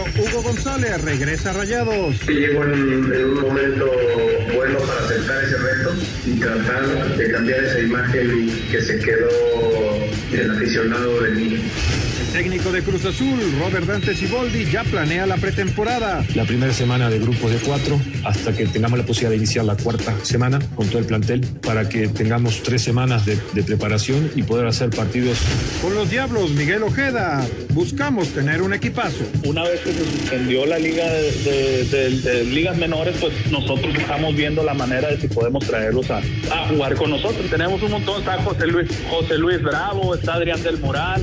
Hugo González regresa Rayados. Sí, llegó en, en un momento bueno para aceptar ese reto y tratar de cambiar esa imagen que se quedó el aficionado de mí. Técnico de Cruz Azul, Robert Dante Siboldi, ya planea la pretemporada. La primera semana de grupos de cuatro, hasta que tengamos la posibilidad de iniciar la cuarta semana con todo el plantel, para que tengamos tres semanas de, de preparación y poder hacer partidos. Con los Diablos, Miguel Ojeda, buscamos tener un equipazo. Una vez que se suspendió la liga de, de- de- de ligas menores, pues nosotros estamos viendo la manera de si podemos traerlos a, a jugar con nosotros. Tenemos un montón, está José Luis, José Luis Bravo, está Adrián del Moral.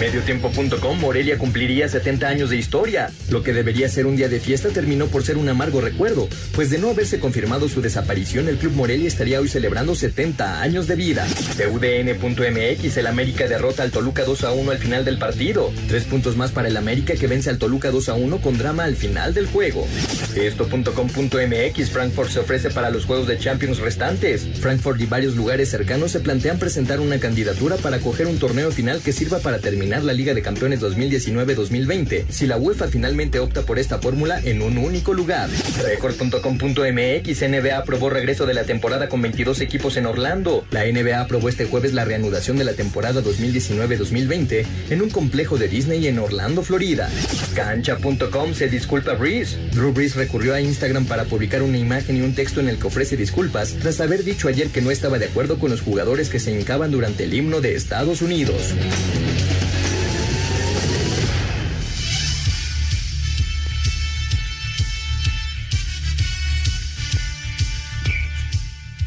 Mediotiempo.com Morelia cumpliría 70 años de historia. Lo que debería ser un día de fiesta terminó por ser un amargo recuerdo, pues de no haberse confirmado su desaparición, el Club Morelia estaría hoy celebrando 70 años de vida. TUDN.mx, el América derrota al Toluca 2 a 1 al final del partido. Tres puntos más para el América que vence al Toluca 2 a 1 con drama al final del juego. Esto.com.mx, Frankfurt se ofrece para los juegos de Champions restantes. Frankfurt y varios lugares cercanos se plantean presentar una candidatura para coger un torneo final que sirva para terminar la Liga de Campeones 2019-2020, si la UEFA finalmente opta por esta fórmula en un único lugar. Record.com.mx, NBA aprobó regreso de la temporada con 22 equipos en Orlando. La NBA aprobó este jueves la reanudación de la temporada 2019-2020 en un complejo de Disney en Orlando, Florida. Cancha.com se disculpa Breeze. Drew Brees recurrió a Instagram para publicar una imagen y un texto en el que ofrece disculpas tras haber dicho ayer que no estaba de acuerdo con los jugadores que se hincaban durante el himno de Estados Unidos.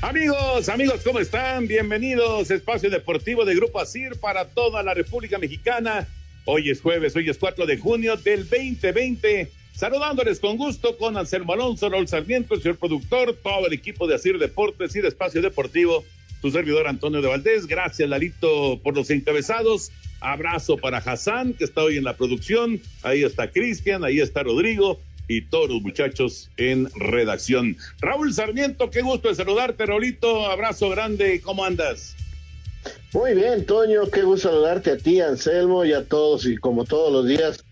Amigos, amigos, ¿cómo están? Bienvenidos Espacio Deportivo de Grupo Asir para toda la República Mexicana. Hoy es jueves, hoy es 4 de junio del 2020. Saludándoles con gusto con Anselmo Alonso, Raúl Sarmiento, el señor productor, todo el equipo de Asir Deportes y de Espacio Deportivo, su servidor Antonio de Valdés. Gracias, Lalito, por los encabezados. Abrazo para Hassan, que está hoy en la producción. Ahí está Cristian, ahí está Rodrigo y todos los muchachos en redacción. Raúl Sarmiento, qué gusto de saludarte, Raulito. Abrazo grande, ¿cómo andas? Muy bien, Toño, qué gusto saludarte a ti, Anselmo, y a todos, y como todos los días,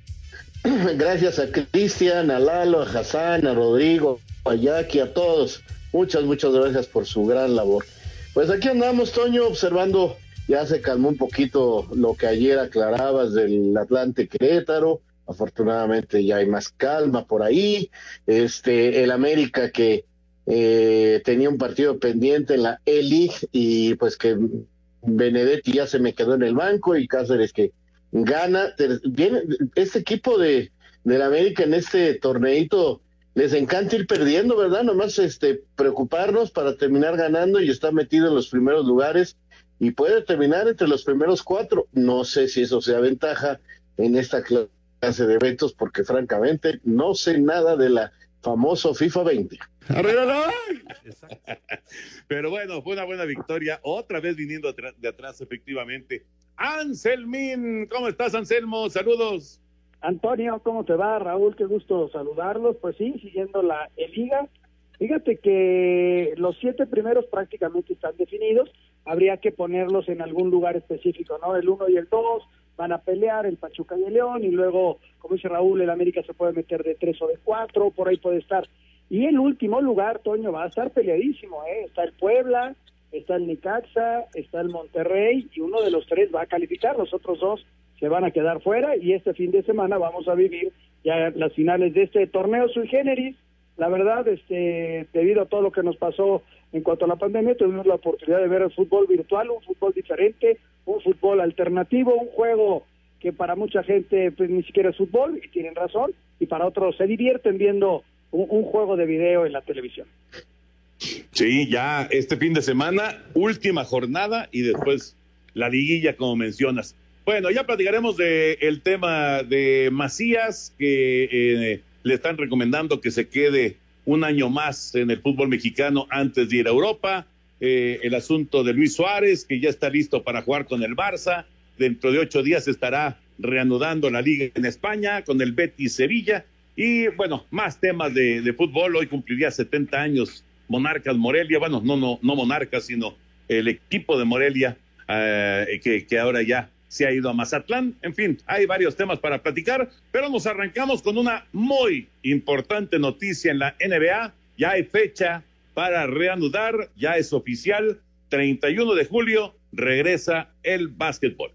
gracias a Cristian, a Lalo, a Hassan, a Rodrigo, a Jackie, a todos. Muchas, muchas gracias por su gran labor. Pues aquí andamos, Toño, observando, ya se calmó un poquito lo que ayer aclarabas del Atlante Querétaro. Afortunadamente ya hay más calma por ahí. Este, el América que eh, tenía un partido pendiente en la E-League y pues que Benedetti ya se me quedó en el banco y Cáceres que gana. Viene, este equipo de del América en este torneito les encanta ir perdiendo, ¿verdad? Nomás este preocuparnos para terminar ganando y está metido en los primeros lugares y puede terminar entre los primeros cuatro. No sé si eso sea ventaja en esta clase de eventos porque francamente no sé nada de la famoso FIFA 20. Pero bueno, fue una buena victoria, otra vez viniendo de atrás, efectivamente. Anselmín, ¿cómo estás, Anselmo? Saludos. Antonio, ¿cómo te va? Raúl, qué gusto saludarlos. Pues sí, siguiendo la liga. Fíjate que los siete primeros prácticamente están definidos. Habría que ponerlos en algún lugar específico, ¿no? El uno y el dos, van a pelear el Pachuca y el León y luego, como dice Raúl, el América se puede meter de tres o de cuatro, por ahí puede estar. Y el último lugar, Toño, va a estar peleadísimo, ¿eh? Está el Puebla, está el Nicaxa, está el Monterrey y uno de los tres va a calificar, los otros dos se van a quedar fuera y este fin de semana vamos a vivir ya las finales de este torneo sui generis. La verdad, este, debido a todo lo que nos pasó en cuanto a la pandemia, tuvimos la oportunidad de ver el fútbol virtual, un fútbol diferente, un fútbol alternativo, un juego que para mucha gente pues ni siquiera es fútbol y tienen razón y para otros se divierten viendo un, un juego de video en la televisión. Sí, ya este fin de semana, última jornada y después la liguilla, como mencionas. Bueno, ya platicaremos del el tema de Macías, que eh, le están recomendando que se quede un año más en el fútbol mexicano antes de ir a Europa. Eh, el asunto de Luis Suárez, que ya está listo para jugar con el Barça. Dentro de ocho días estará reanudando la liga en España con el Betis Sevilla. Y bueno, más temas de, fútbol. Hoy cumpliría 70 años Monarcas Morelia. Bueno, no, no, no Monarcas, sino el equipo de Morelia, eh, que, que ahora ya se ha ido a Mazatlán. En fin, hay varios temas para platicar, pero nos arrancamos con una muy importante noticia en la NBA. Ya hay fecha para reanudar, ya es oficial, 31 de julio regresa el básquetbol.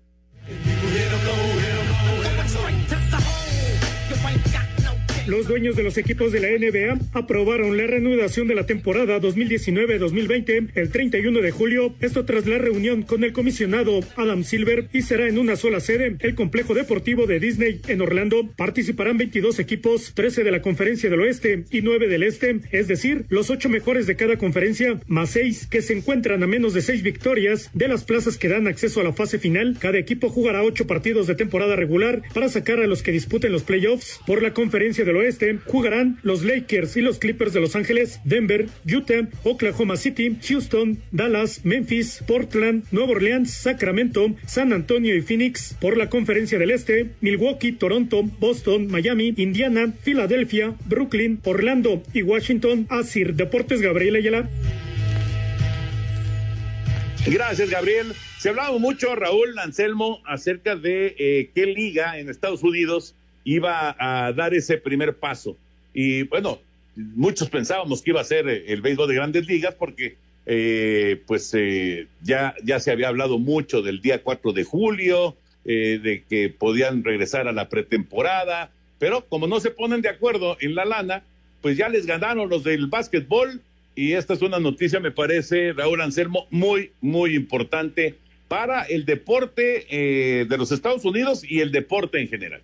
Los dueños de los equipos de la NBA aprobaron la reanudación de la temporada 2019-2020 el 31 de julio, esto tras la reunión con el comisionado Adam Silver y será en una sola sede, el complejo deportivo de Disney en Orlando. Participarán 22 equipos, 13 de la conferencia del oeste y 9 del este, es decir, los 8 mejores de cada conferencia, más 6 que se encuentran a menos de 6 victorias de las plazas que dan acceso a la fase final. Cada equipo jugará 8 partidos de temporada regular para sacar a los que disputen los playoffs por la conferencia del oeste jugarán los Lakers y los Clippers de Los Ángeles, Denver, Utah, Oklahoma City, Houston, Dallas, Memphis, Portland, Nueva Orleans, Sacramento, San Antonio y Phoenix. Por la conferencia del este, Milwaukee, Toronto, Boston, Miami, Indiana, Filadelfia, Brooklyn, Orlando y Washington. Asir Deportes Gabriel Ayala. Gracias, Gabriel. Se hablaba mucho, Raúl Anselmo, acerca de eh, qué liga en Estados Unidos iba a dar ese primer paso. Y bueno, muchos pensábamos que iba a ser el béisbol de grandes ligas porque eh, pues eh, ya, ya se había hablado mucho del día 4 de julio, eh, de que podían regresar a la pretemporada, pero como no se ponen de acuerdo en la lana, pues ya les ganaron los del básquetbol y esta es una noticia, me parece, Raúl Anselmo, muy, muy importante para el deporte de los Estados Unidos y el deporte en general.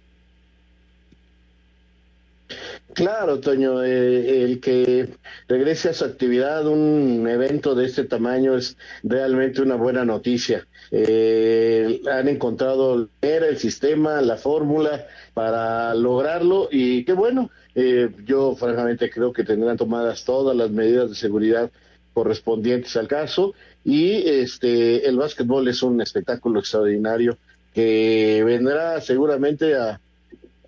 Claro, Toño, eh, el que regrese a su actividad un evento de este tamaño es realmente una buena noticia. Eh, han encontrado el sistema, la fórmula para lograrlo y qué bueno. Eh, yo francamente creo que tendrán tomadas todas las medidas de seguridad correspondientes al caso y este el básquetbol es un espectáculo extraordinario que vendrá seguramente a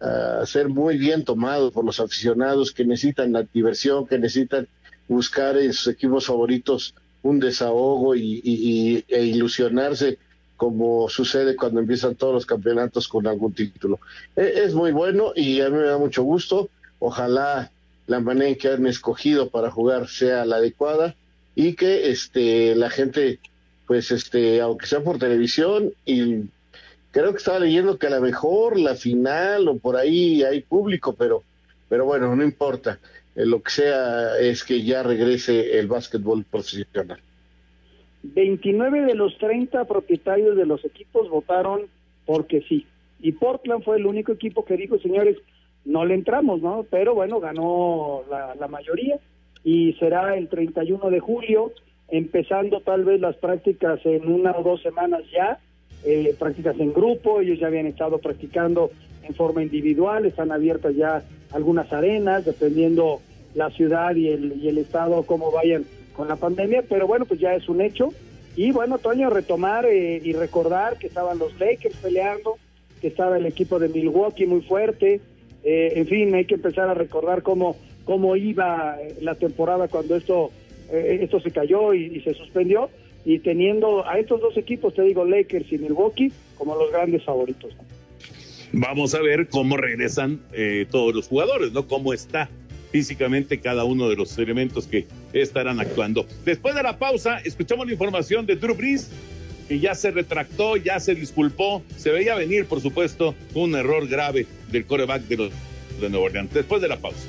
a ser muy bien tomado por los aficionados que necesitan la diversión, que necesitan buscar en sus equipos favoritos un desahogo y, e ilusionarse como sucede cuando empiezan todos los campeonatos con algún título. E, es muy bueno y a mí me da mucho gusto. Ojalá la manera en que han escogido para jugar sea la adecuada y que este la gente pues este aunque sea por televisión y creo que estaba leyendo que a lo mejor la final o por ahí hay público, pero, pero bueno, no importa. Eh, lo que sea es que ya regrese el básquetbol profesional. 29 de los 30 propietarios de los equipos votaron porque sí. Y Portland fue el único equipo que dijo, señores, no le entramos, ¿no? Pero bueno, ganó la, la mayoría y será el 31 de julio, empezando tal vez las prácticas en una o dos semanas ya eh, prácticas en grupo, ellos ya habían estado practicando en forma individual, están abiertas ya algunas arenas, dependiendo la ciudad y el, y el estado cómo vayan con la pandemia, pero bueno, pues ya es un hecho. Y bueno, Toño, retomar eh, y recordar que estaban los Lakers peleando, que estaba el equipo de Milwaukee muy fuerte, eh, en fin, hay que empezar a recordar cómo, cómo iba la temporada cuando esto, esto se cayó y se suspendió y teniendo a estos dos equipos, te digo, Lakers y Milwaukee, como los grandes favoritos. Vamos a ver cómo regresan eh, todos los jugadores, ¿no? Cómo está físicamente cada uno de los elementos que estarán actuando. Después de la pausa, escuchamos la información de Drew Brees, que ya se retractó, ya se disculpó. Se veía venir, por supuesto, un error grave del coreback de los de Nueva Orleans. Después de la pausa.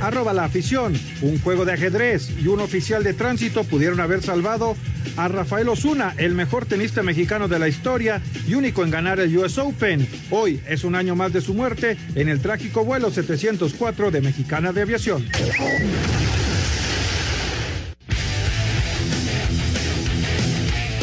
Arroba la afición. Un juego de ajedrez y un oficial de tránsito pudieron haber salvado a Rafael Osuna, el mejor tenista mexicano de la historia y único en ganar el US Open. Hoy es un año más de su muerte en el trágico vuelo 704 de Mexicana de Aviación.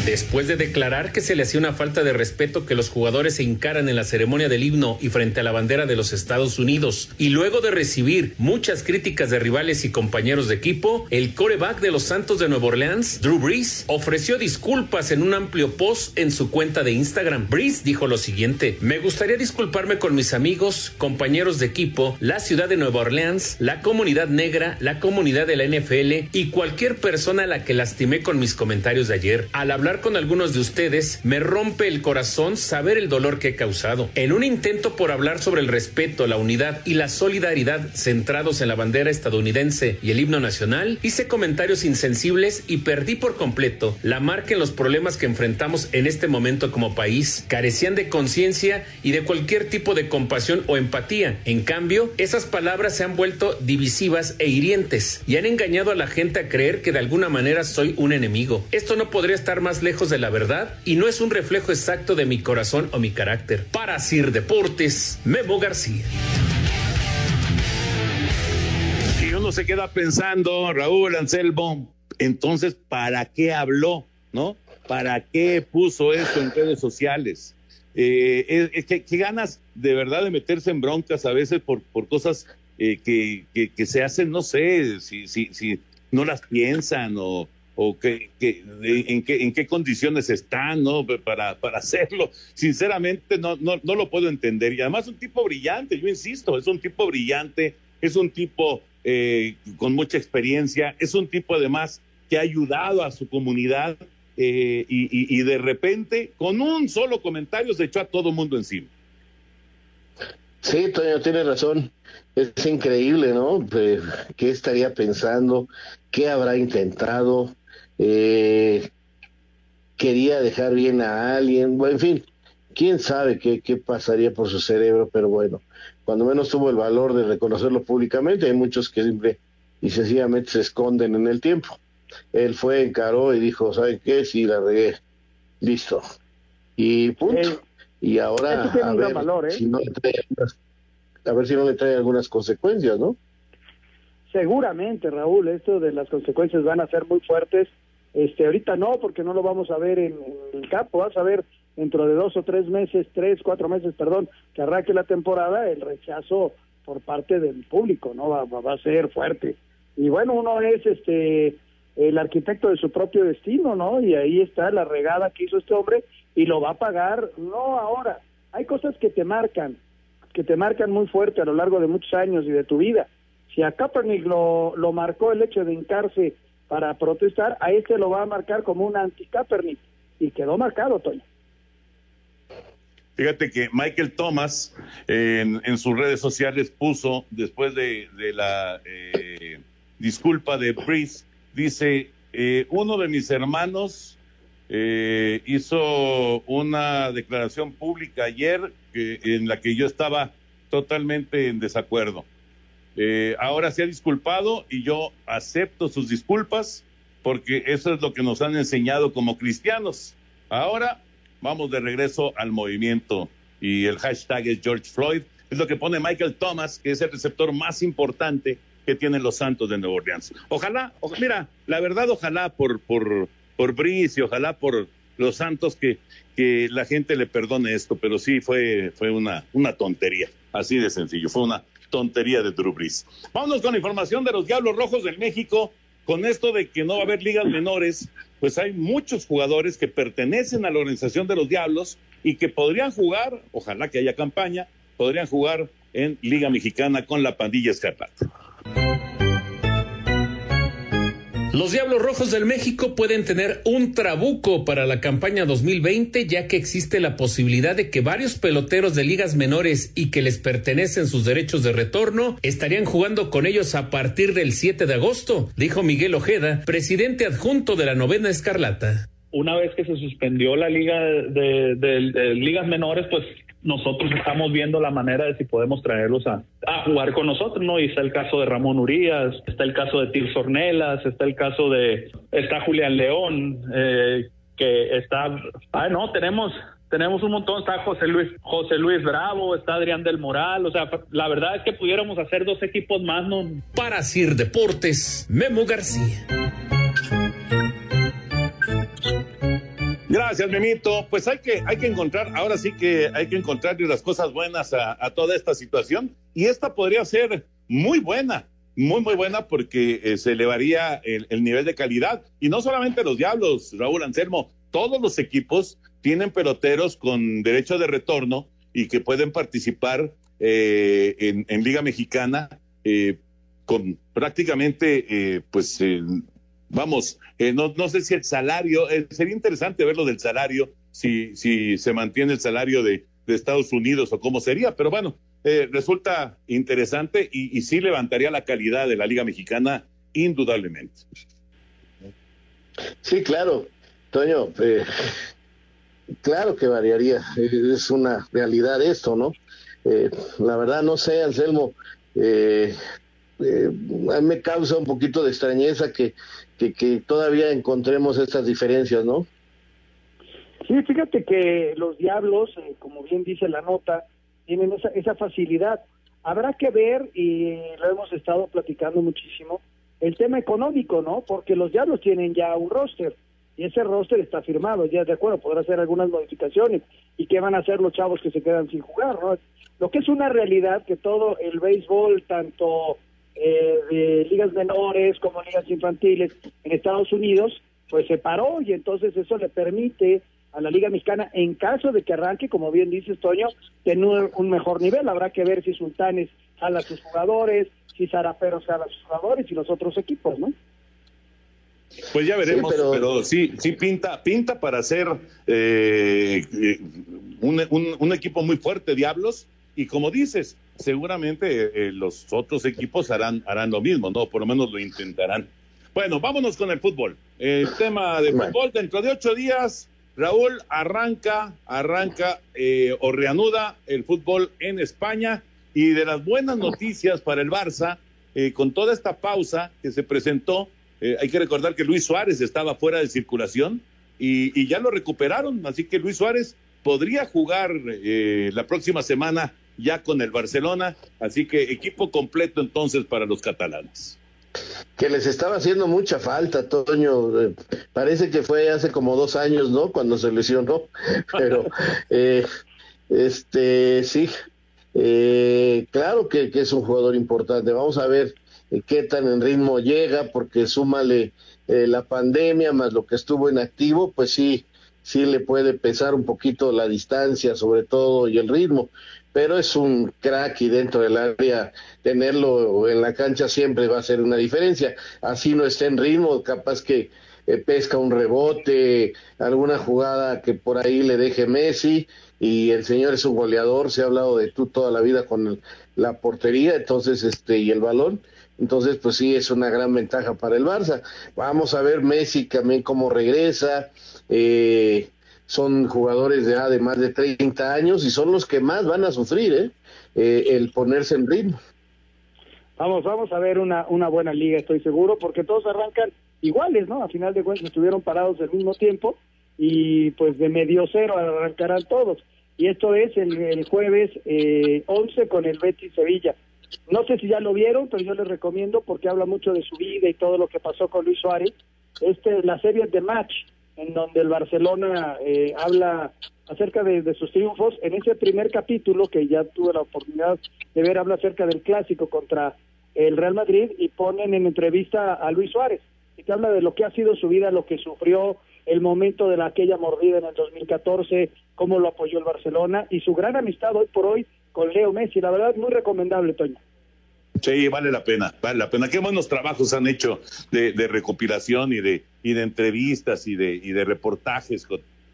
Después de declarar que se le hacía una falta de respeto que los jugadores se encaran en la ceremonia del himno y frente a la bandera de los Estados Unidos, y luego de recibir muchas críticas de rivales y compañeros de equipo, el coreback de los Santos de Nueva Orleans, Drew Brees, ofreció disculpas en un amplio post en su cuenta de Instagram. Brees dijo lo siguiente: Me gustaría disculparme con mis amigos, compañeros de equipo, la ciudad de Nueva Orleans, la comunidad negra, la comunidad de la NFL y cualquier persona a la que lastimé con mis comentarios de ayer. Al hablar con algunos de ustedes, me rompe el corazón saber el dolor que he causado. En un intento por hablar sobre el respeto, la unidad y la solidaridad centrados en la bandera estadounidense y el himno nacional, hice comentarios insensibles y perdí por completo la marca en los problemas que enfrentamos en este momento como país. Carecían de conciencia y de cualquier tipo de compasión o empatía. En cambio, esas palabras se han vuelto divisivas e hirientes y han engañado a la gente a creer que de alguna manera soy un enemigo. Esto no podría estar más lejos de la verdad y no es un reflejo exacto de mi corazón o mi carácter. Para Sir Deportes, Memo García. Y uno se queda pensando, Raúl Anselmo, entonces, ¿para qué habló? ¿No? ¿Para qué puso esto en redes sociales? Eh, ganas de verdad de meterse en broncas a veces por, por cosas eh, que, que, que, se hacen, no sé, si, si, si no las piensan o, o que, en, qué, en qué condiciones están ¿no? para, para hacerlo. Sinceramente no, no, no lo puedo entender. Y además un tipo brillante, yo insisto, es un tipo brillante, es un tipo eh, con mucha experiencia, es un tipo además que ha ayudado a su comunidad eh, y, y, de repente con un solo comentario se echó a todo mundo encima. Sí, Toño, tienes razón. Es increíble, ¿no? ¿Qué estaría pensando? ¿Qué habrá intentado? Eh, quería dejar bien a alguien, bueno, en fin, quién sabe qué, qué pasaría por su cerebro, pero bueno, cuando menos tuvo el valor de reconocerlo públicamente, hay muchos que simple y sencillamente se esconden en el tiempo. Él fue, encaró y dijo, ¿saben qué? Sí, la regué, listo. Y punto. y ahora a ver, valor, ¿eh? si no le trae a ver si no le trae algunas consecuencias, ¿no? Seguramente, Raúl, esto de las consecuencias van a ser muy fuertes este, ahorita no, porque no lo vamos a ver en, el campo, vas a ver dentro de dos o tres meses, tres, cuatro meses, perdón, que arranque la temporada, el rechazo por parte del público, ¿no? Va, va, a ser fuerte. Y bueno, uno es este el arquitecto de su propio destino, ¿no? Y ahí está la regada que hizo este hombre y lo va a pagar, no ahora. Hay cosas que te marcan, que te marcan muy fuerte a lo largo de muchos años y de tu vida. Si a Kaepernick lo, lo marcó el hecho de hincarse para protestar, a este lo va a marcar como un anti-Kaepernick y quedó marcado, Toño. Fíjate que Michael Thomas en, sus redes sociales puso, después de, la eh, disculpa de Breeze, dice, eh, uno de mis hermanos eh, hizo una declaración pública ayer en la que yo estaba totalmente en desacuerdo. Eh, ahora se ha disculpado y yo acepto sus disculpas porque eso es lo que nos han enseñado como cristianos. Ahora vamos de regreso al movimiento y el hashtag es George Floyd. Es lo que pone Michael Thomas, que es el receptor más importante que tienen los Santos de Nueva Orleans. Ojalá, mira, la verdad, ojalá por, por, por Brice y ojalá por, los Santos que, que la gente le perdone esto, pero sí fue, fue una, una tontería, así de sencillo, fue una tontería de Drew. Vámonos con la información de los Diablos Rojos del México. Con esto de que no va a haber ligas menores, pues hay muchos jugadores que pertenecen a la organización de los Diablos y que podrían jugar, ojalá que haya campaña, podrían jugar en Liga Mexicana con la pandilla Escarlata. Los Diablos Rojos del México pueden tener un trabuco para la campaña 2020, ya que existe la posibilidad de que varios peloteros de ligas menores y que les pertenecen sus derechos de retorno estarían jugando con ellos a partir del 7 de agosto, dijo Miguel Ojeda, presidente adjunto de la novena Escarlata. Una vez que se suspendió la liga de, de ligas menores, pues nosotros estamos viendo la manera de si podemos traerlos a, jugar con nosotros, ¿no? Y está el caso de Ramón Urias, está el caso de Tir Ornelas, está el caso de, está Julián León, eh, que está, ah, no, tenemos, tenemos un montón, está José Luis, José Luis Bravo, está Adrián del Moral, o sea, la verdad es que pudiéramos hacer dos equipos más, ¿no? Para Sir Deportes, Memo García. Gracias, Memito. Pues hay que, hay que encontrar, ahora sí que hay que encontrarle las cosas buenas a, toda esta situación. Y esta podría ser muy buena, muy, muy buena porque eh, se elevaría el, nivel de calidad. Y no solamente los Diablos, Raúl Anselmo, todos los equipos tienen peloteros con derecho de retorno y que pueden participar eh, en, Liga Mexicana eh, con prácticamente, pues, vamos, eh, no, no sé si el salario, eh, sería interesante verlo del salario, si, si se mantiene el salario de, de Estados Unidos o cómo sería, pero bueno, eh, resulta interesante y, y, sí levantaría la calidad de la Liga Mexicana indudablemente. Sí, claro, Toño, claro que variaría, es una realidad esto, ¿no? la verdad no sé, Anselmo, a mí me causa un poquito de extrañeza que que, todavía encontremos estas diferencias, ¿no? Sí, fíjate que los diablos, eh, como bien dice la nota, tienen esa, esa facilidad. Habrá que ver, y lo hemos estado platicando muchísimo, el tema económico, ¿no? Porque los diablos tienen ya un roster y ese roster está firmado, ya de acuerdo, podrá hacer algunas modificaciones. ¿Y qué van a hacer los chavos que se quedan sin jugar, no? Lo que es una realidad que todo el béisbol, tanto eh, de ligas menores como ligas infantiles en Estados Unidos, pues se paró y entonces eso le permite a la Liga Mexicana, en caso de que arranque, como bien dice Toño, tener un mejor nivel. Habrá que ver si Sultanes jala a sus jugadores, si Zaraperos jala a sus jugadores y los otros equipos, ¿no? Pues ya veremos, pero... sí, sí pinta, pinta para ser eh, eh, un, un, equipo muy fuerte, Diablos, y como dices, seguramente eh, los otros equipos harán, harán lo mismo, ¿no? Por lo menos lo intentarán. Bueno, vámonos con el fútbol. El tema de fútbol, dentro de ocho días, Raúl arranca, arranca eh, o reanuda el fútbol en España. Y de las buenas noticias para el Barça, eh, con toda esta pausa que se presentó, hay que recordar que Luis Suárez estaba fuera de circulación y, y ya lo recuperaron, así que Luis Suárez podría jugar la próxima semana ya con el Barcelona, así que equipo completo entonces para los catalanes. Que les estaba haciendo mucha falta, Toño. Eh, parece que fue hace como dos años, ¿no? Cuando se lesionó, pero eh, este sí, eh, claro que, que, es un jugador importante. Vamos a ver qué tan en ritmo llega, porque súmale la pandemia más lo que estuvo en activo, pues sí, sí le puede pesar un poquito la distancia, sobre todo, y el ritmo pero es un crack y dentro del área tenerlo en la cancha siempre va a ser una diferencia. Así no está en ritmo, capaz que eh, pesca un rebote, alguna jugada que por ahí le deje Messi y el señor es un goleador, se ha hablado de tú toda la vida con la portería, entonces este y el balón. Entonces, pues sí, es una gran ventaja para el Barça. Vamos a ver Messi también cómo regresa. Eh, son jugadores de, de más de 30 años y son los que más van a sufrir ¿eh? ¿eh? el ponerse en ritmo. Vamos, vamos a ver una, una buena liga, estoy seguro, porque todos arrancan iguales, ¿no? A final de cuentas estuvieron parados al mismo tiempo y pues de medio cero arrancarán todos. Y esto es el, el jueves eh, 11 con el Betis Sevilla. No sé si ya lo vieron, pero yo les recomiendo porque habla mucho de su vida y todo lo que pasó con Luis Suárez. Este, la serie de match en donde el Barcelona eh, habla acerca de, de, sus triunfos. En ese primer capítulo, que ya tuve la oportunidad de ver, habla acerca del clásico contra el Real Madrid y ponen en entrevista a Luis Suárez, y que habla de lo que ha sido su vida, lo que sufrió, el momento de la, aquella mordida en el 2014, cómo lo apoyó el Barcelona y su gran amistad hoy por hoy con Leo Messi. La verdad, muy recomendable, Toño. Sí, vale la pena, vale la pena. Qué buenos trabajos han hecho de, de recopilación y de, y de entrevistas y de, y de reportajes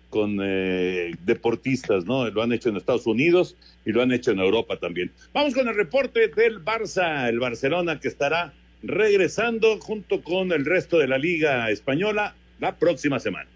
con, eh, deportistas, ¿no? Lo han hecho en Estados Unidos y lo han hecho en Europa también. Vamos con el reporte del Barça, el Barcelona que estará regresando junto con el resto de la Liga Española la próxima semana.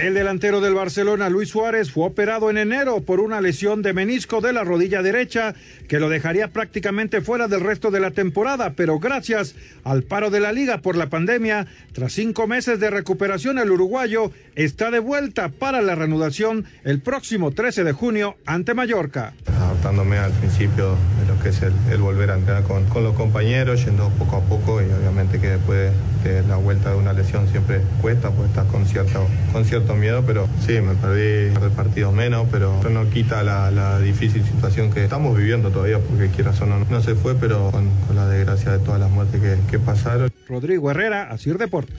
El delantero del Barcelona, Luis Suárez, fue operado en enero por una lesión de menisco de la rodilla derecha que lo dejaría prácticamente fuera del resto de la temporada, pero gracias al paro de la liga por la pandemia, tras cinco meses de recuperación, el uruguayo está de vuelta para la reanudación el próximo 13 de junio ante Mallorca. Adaptándome al principio de lo que es el, volver a entrenar con, los compañeros, yendo poco a poco y obviamente que después de la vuelta de una lesión siempre cuesta, pues estás con cierto miedo, pero sí, me perdí de partidos menos, pero eso no quita la, la, difícil situación que estamos viviendo todavía, porque quieras o no, no se fue, pero con, con, la desgracia de todas las muertes que, que pasaron. Rodrigo Herrera, Asir Deportes.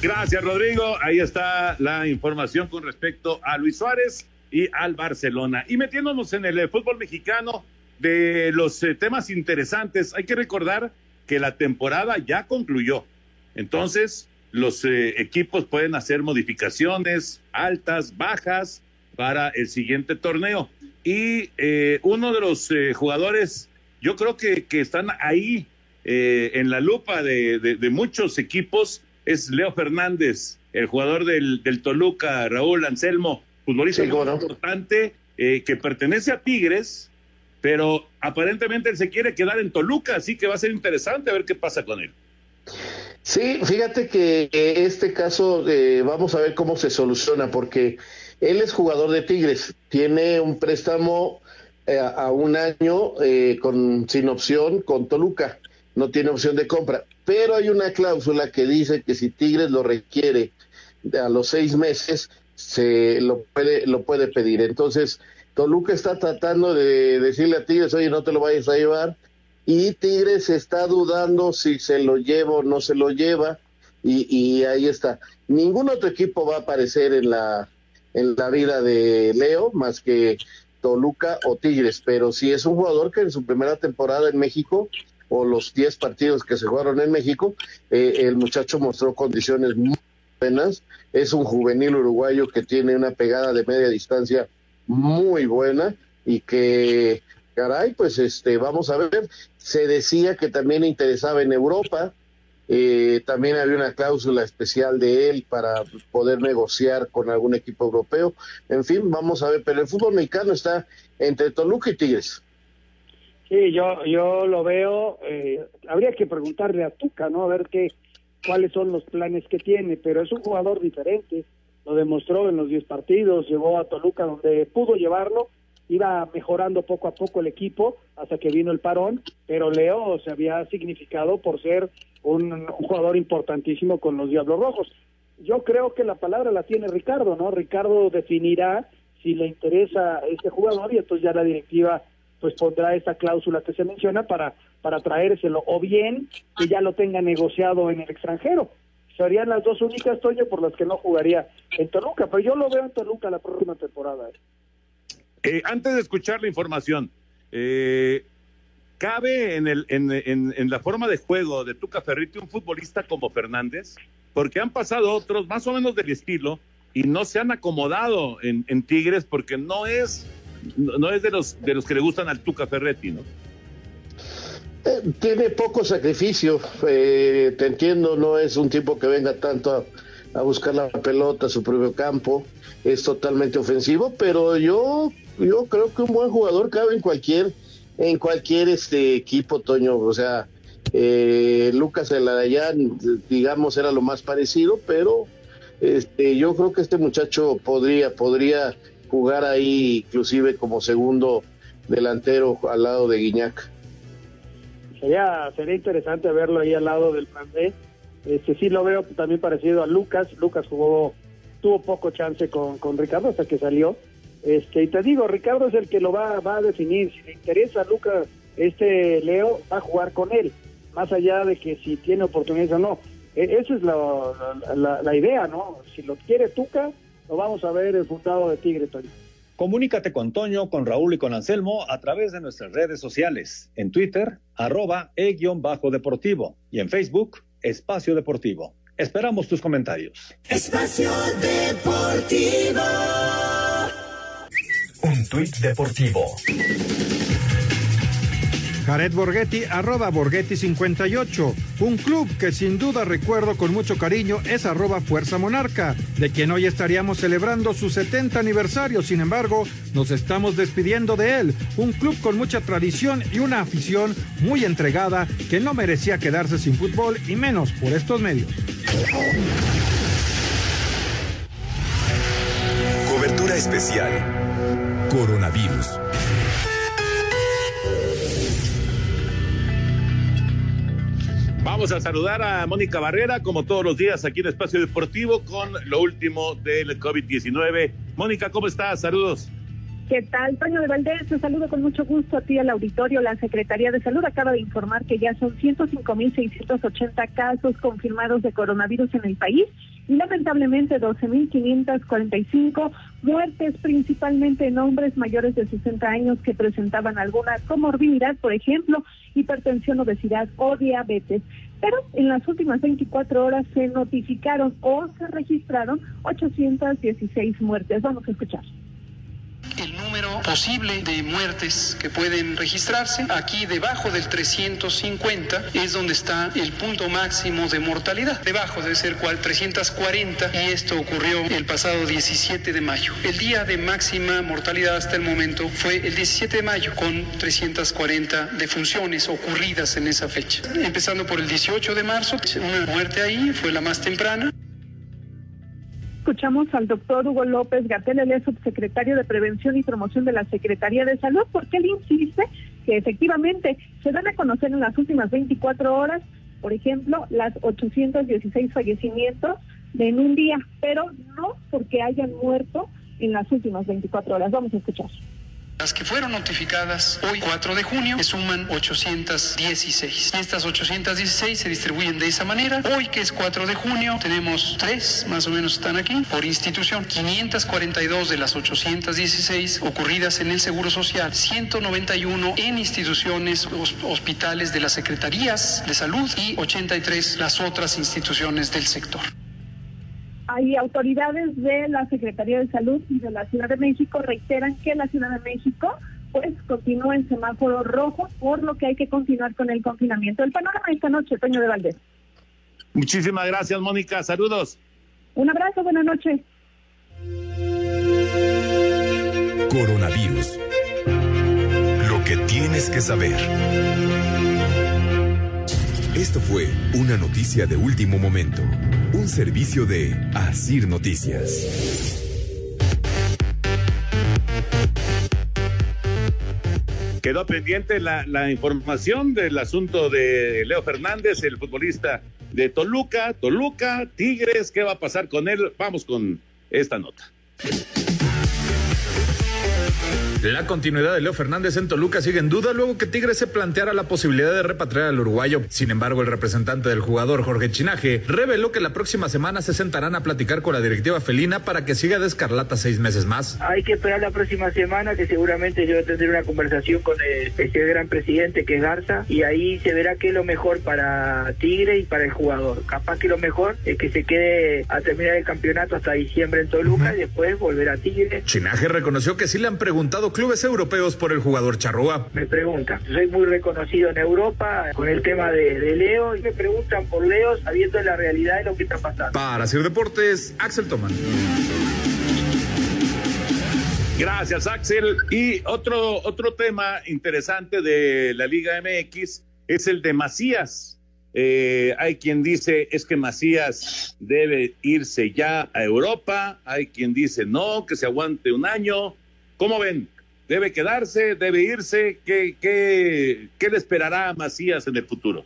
Gracias, Rodrigo. Ahí está la información con respecto a Luis Suárez y al Barcelona. Y metiéndonos en el eh, fútbol mexicano, de los eh, temas interesantes, hay que recordar que la temporada ya concluyó. Entonces, los eh, equipos pueden hacer modificaciones altas, bajas para el siguiente torneo. Y eh, uno de los eh, jugadores, yo creo que, que están ahí eh, en la lupa de, de, de, muchos equipos, es Leo Fernández, el jugador del, del Toluca, Raúl Anselmo, futbolista sí, bueno. importante que pertenece a Tigres, pero aparentemente él se quiere quedar en Toluca, así que va a ser interesante ver qué pasa con él. Sí, fíjate que este caso eh, vamos a ver cómo se soluciona, porque él es jugador de Tigres, tiene un préstamo eh, a un año eh, con sin opción con Toluca, no tiene opción de compra, pero hay una cláusula que dice que si Tigres lo requiere a los seis meses, se lo puede, lo puede pedir. Entonces, Toluca está tratando de decirle a Tigres, oye, no te lo vayas a llevar, y Tigres está dudando si se lo lleva o no se lo lleva. Y, ahí está. Ningún otro equipo va a aparecer en la en la vida de Leo más que Toluca o Tigres, pero si es un jugador que en su primera temporada en México o los 10 partidos que se jugaron en México, eh, el muchacho mostró condiciones muy buenas, es un juvenil uruguayo que tiene una pegada de media distancia muy buena y que caray, pues este, vamos a ver, se decía que también interesaba en Europa, eh, también había una cláusula especial de él para poder negociar con algún equipo europeo, en fin, vamos a ver, pero el fútbol mexicano está entre Toluca y Tigres. Sí, yo, yo lo veo, eh, habría que preguntarle a Tuca, ¿no? A ver qué, cuáles son los planes que tiene, pero es un jugador diferente, lo demostró en los 10 partidos, llevó a Toluca donde pudo llevarlo, iba mejorando poco a poco el equipo hasta que vino el parón, pero Leo se había significado por ser un, jugador importantísimo con los Diablos Rojos. Yo creo que la palabra la tiene Ricardo, ¿no? Ricardo definirá si le interesa este jugador y entonces ya la directiva pues pondrá esta cláusula que se menciona para para traérselo o bien que ya lo tenga negociado en el extranjero. Serían las dos únicas, Toño, por las que no jugaría en Toluca, pero yo lo veo en Toluca la próxima temporada. ¿Eh? Antes de escuchar la información, eh, ¿cabe en, el, en, la forma de juego de Tuca Ferriti un futbolista como Fernández? Porque han pasado otros más o menos del estilo y no se han acomodado en, Tigres porque no es, no es de los, de los que le gustan al Tuca Ferretti, ¿no? Eh, tiene poco sacrificio, te entiendo, no es un tipo que venga tanto a, buscar la pelota a su propio campo, es totalmente ofensivo, pero yo yo creo que un buen jugador cabe en cualquier en cualquier este equipo Toño o sea eh, Lucas Elarayán digamos era lo más parecido pero este yo creo que este muchacho podría podría jugar ahí inclusive como segundo delantero al lado de Guiñac sería sería interesante verlo ahí al lado del francés. Este sí lo veo también parecido a Lucas. Lucas jugó tuvo poco chance con, con Ricardo hasta que salió. Este, y te digo, Ricardo es el que lo va, va a definir. Si le interesa a Lucas, este Leo va a jugar con él, más allá de que si tiene oportunidades o no. E, esa es la, la, idea, ¿no? Si lo quiere Tuca, lo vamos a ver el fundado de Tigre, Toño. Comunícate con Toño, con Raúl y con Anselmo a través de nuestras redes sociales. En Twitter, arroba e-deportivo y en Facebook, Espacio Deportivo. Esperamos tus comentarios. Espacio Deportivo. Un tuit deportivo. Jared Borghetti, arroba Borghetti58. Un club que sin duda recuerdo con mucho cariño es arroba Fuerza Monarca, de quien hoy estaríamos celebrando su 70 aniversario. Sin embargo, nos estamos despidiendo de él. Un club con mucha tradición y una afición muy entregada que no merecía quedarse sin fútbol y menos por estos medios. Cobertura especial. Coronavirus. Vamos a saludar a Mónica Barrera, como todos los días aquí en Espacio Deportivo, con lo último del COVID-19. Mónica, ¿cómo estás? Saludos. ¿Qué tal, Toño de Valdés? Te saludo con mucho gusto a ti al auditorio. La Secretaría de Salud acaba de informar que ya son 105.680 casos confirmados de coronavirus en el país lamentablemente 12.545 muertes, principalmente en hombres mayores de 60 años que presentaban alguna comorbilidad, por ejemplo, hipertensión, obesidad o diabetes. Pero en las últimas 24 horas se notificaron o se registraron 816 muertes. Vamos a escuchar posible de muertes que pueden registrarse. Aquí debajo del 350 es donde está el punto máximo de mortalidad. Debajo debe ser cual 340 y esto ocurrió el pasado 17 de mayo. El día de máxima mortalidad hasta el momento fue el 17 de mayo con 340 defunciones ocurridas en esa fecha. Empezando por el 18 de marzo, una muerte ahí fue la más temprana escuchamos al doctor Hugo López Gatel, él es subsecretario de Prevención y Promoción de la Secretaría de Salud, porque él insiste que efectivamente se dan a conocer en las últimas 24 horas, por ejemplo, las 816 fallecimientos en un día, pero no porque hayan muerto en las últimas 24 horas. Vamos a escuchar. Las que fueron notificadas hoy, 4 de junio, se suman 816. Y estas 816 se distribuyen de esa manera. Hoy, que es 4 de junio, tenemos tres, más o menos están aquí, por institución. 542 de las 816 ocurridas en el Seguro Social, 191 en instituciones, hospitales de las Secretarías de Salud y 83 las otras instituciones del sector hay autoridades de la Secretaría de Salud y de la Ciudad de México reiteran que la Ciudad de México pues continúa en semáforo rojo, por lo que hay que continuar con el confinamiento. El panorama esta noche, Toño de Valdés. Muchísimas gracias, Mónica. Saludos. Un abrazo, buenas noches. Coronavirus. Lo que tienes que saber. Esto fue una noticia de último momento, un servicio de Asir Noticias. Quedó pendiente la, la, información del asunto de Leo Fernández, el futbolista de Toluca, Toluca, Tigres, ¿qué va a pasar con él? Vamos con esta nota. La continuidad de Leo Fernández en Toluca sigue en duda luego que Tigres se planteara la posibilidad de repatriar al uruguayo. Sin embargo, el representante del jugador, Jorge Chinaje, reveló que la próxima semana se sentarán a platicar con la directiva felina para que siga de escarlata seis meses más. Hay que esperar la próxima semana que seguramente yo tendré una conversación con el, ese gran presidente que es Garza y ahí se verá qué es lo mejor para Tigre y para el jugador. Capaz que lo mejor es que se quede a terminar el campeonato hasta diciembre en Toluca y después volver a Tigre. Chinaje reconoció que sí le han preguntado clubes europeos por el jugador Charrúa. Me preguntan, soy muy reconocido en Europa con el tema de, Leo y me preguntan por Leo sabiendo la realidad de lo que está pasando. Para hacer deportes, Axel Tomán. Gracias, Axel. Y otro, otro tema interesante de la Liga MX es el de Macías. Eh, hay quien dice es que Macías debe irse ya a Europa, hay quien dice no, que se aguante un año. ¿Cómo ven? ¿Debe quedarse? ¿Debe irse? ¿Qué, qué, qué le esperará a Macías en el futuro?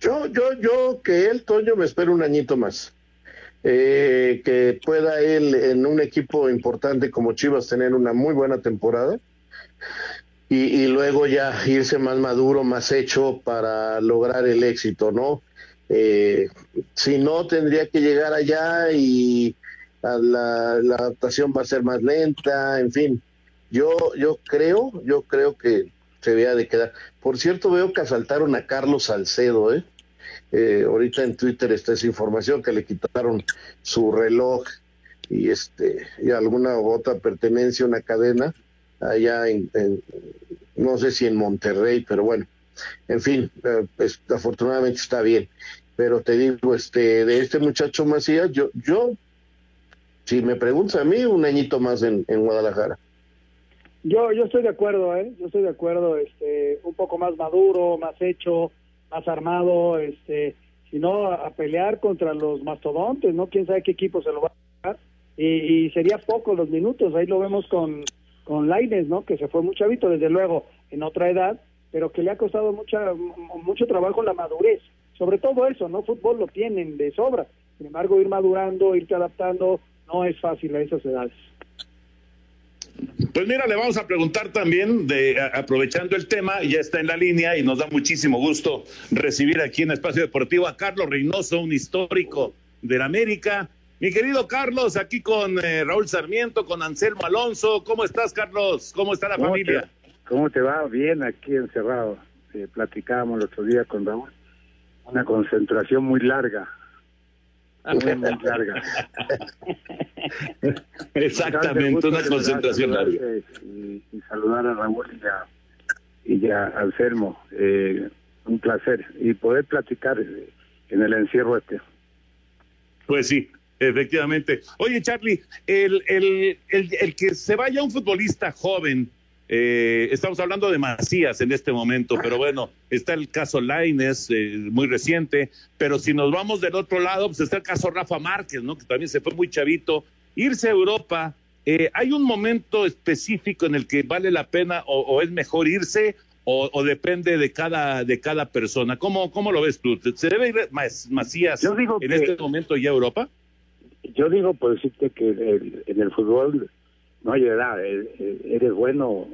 Yo, yo, yo, que él, Toño, me espero un añito más. Eh, que pueda él en un equipo importante como Chivas tener una muy buena temporada y, luego ya irse más maduro, más hecho para lograr el éxito, ¿no? Eh, si no, tendría que llegar allá y la, la, adaptación va a ser más lenta, en fin. Yo, yo creo, yo creo que se vea de quedar. Por cierto, veo que asaltaron a Carlos Salcedo, ¿eh? Eh, ahorita en Twitter está esa información que le quitaron su reloj y este y alguna otra pertenencia, una cadena allá en, no sé si en Monterrey, pero bueno, en fin, eh, afortunadamente está bien. Pero te digo, este, de este muchacho Macías, yo, yo, si me preguntas a mí, un añito más en, en Guadalajara. Yo, yo estoy de acuerdo, ¿eh? Yo estoy de acuerdo, este, un poco más maduro, más hecho, más armado, este, sino a, pelear contra los mastodontes, ¿no? Quién sabe qué equipo se lo va a dar. Y, y sería poco los minutos, ahí lo vemos con, con Laines, ¿no? Que se fue muy chavito, desde luego, en otra edad, pero que le ha costado mucha, mucho trabajo la madurez. Sobre todo eso, ¿no? Fútbol lo tienen de sobra. Sin embargo, ir madurando, irte adaptando, no es fácil a esas edades. Pues mira, le vamos a preguntar también, de aprovechando el tema, ya está en la línea y nos da muchísimo gusto recibir aquí en Espacio Deportivo a Carlos Reynoso, un histórico del América. Mi querido Carlos, aquí con eh, Raúl Sarmiento, con Anselmo Alonso. ¿Cómo estás, Carlos? ¿Cómo está la ¿Cómo familia? Te, ¿Cómo te va? Bien, aquí encerrado. Eh, platicábamos el otro día con Raúl. Una concentración muy larga. Muy, muy larga. Exactamente, una concentración larga. Y, y, saludar a Raúl y a, y a Anselmo. Eh, un placer. Y poder platicar en el encierro este. Pues sí, efectivamente. Oye, Charlie, el, el, el, el que se vaya un futbolista joven, eh, estamos hablando de Macías en este momento, pero bueno, está el caso Laines, eh, muy reciente, pero si nos vamos del otro lado, pues está el caso Rafa Márquez, ¿no? Que también se fue muy chavito. Irse a Europa, eh, ¿hay un momento específico en el que vale la pena o, o es mejor irse o, o, depende de cada de cada persona? ¿Cómo, cómo lo ves tú? ¿Se debe ir Macías Yo digo en que, este momento ya a Europa? Yo digo, por decirte que el, en el fútbol no hay edad, eres bueno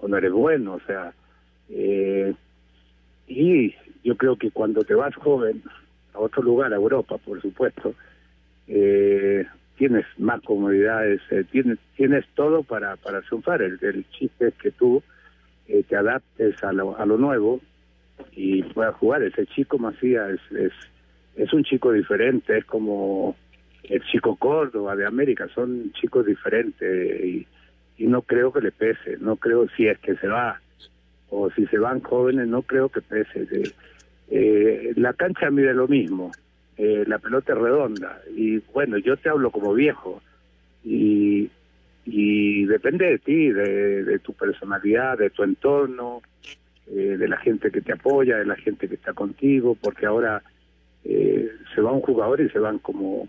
o no eres bueno, o sea, eh, y yo creo que cuando te vas joven a otro lugar, a Europa, por supuesto, eh, tienes más comodidades, eh, tienes tienes todo para para triunfar. El, el chiste es que tú eh, te adaptes a lo, a lo nuevo y puedas jugar. Ese chico Macías es, es es un chico diferente, es como el chico Córdoba de América, son chicos diferentes y, no creo que le pese, no creo si es que se va o si se van jóvenes, no creo que pese. Eh, eh, la cancha mide lo mismo, eh, la pelota es redonda y bueno, yo te hablo como viejo y, y depende de ti, de, de tu personalidad, de tu entorno, eh, de la gente que te apoya, de la gente que está contigo, porque ahora se va un jugador y se van como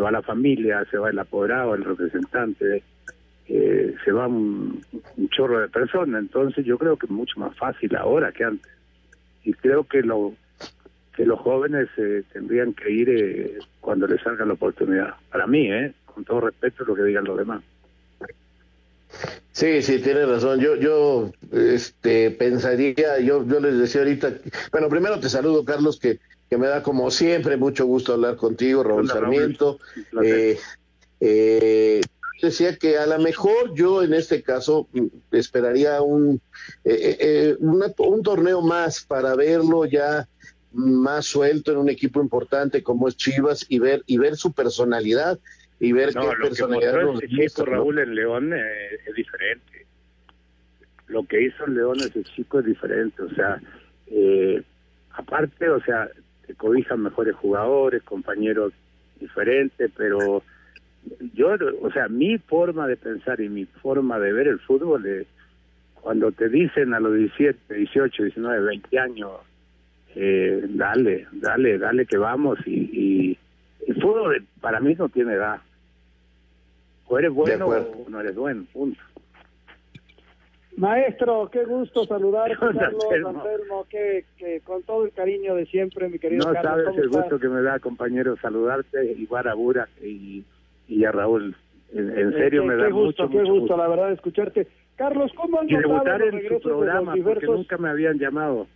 se va la familia, se va el apoderado, el representante, eh, se va un, chorro de personas, entonces yo creo que es mucho más fácil ahora que antes. Y creo que lo que los jóvenes eh, tendrían que ir eh, cuando les salga la oportunidad. Para mí, eh, con todo respeto lo que digan los demás. Sí, sí, tienes razón. Yo, yo, este, pensaría, yo, yo les decía ahorita, bueno, primero te saludo, Carlos, que que me da como siempre mucho gusto hablar contigo, Raúl Hola, Sarmiento. Raúl. Eh, eh, decía que a lo mejor yo en este caso esperaría un, eh, una, un torneo más para verlo ya más suelto en un equipo importante como es Chivas y ver y ver su personalidad y ver no, qué lo personalidad que mostró ese chico, Raúl en León es diferente. Lo que hizo el León ese chico es diferente, o sea, aparte, o sea, se cobijan mejores jugadores, compañeros diferentes, pero yo, o sea, mi forma de pensar y mi forma de ver el fútbol es cuando te dicen a los 17, 18, 19, 20 años, eh, dale, dale, dale que vamos y, y el fútbol para mí no tiene edad. O eres bueno o no eres bueno, punto. Maestro, qué gusto saludarte, Carlos Anselmo, que, con todo el cariño de siempre, mi querido no Carlos. sabes el gusto que me da, compañero, saludarte, igual a Burak y, y a Raúl. En, serio, me da gusto, mucho, qué gusto, la verdad, escucharte. Carlos, ¿cómo han y los en su programa, porque nunca me habían llamado.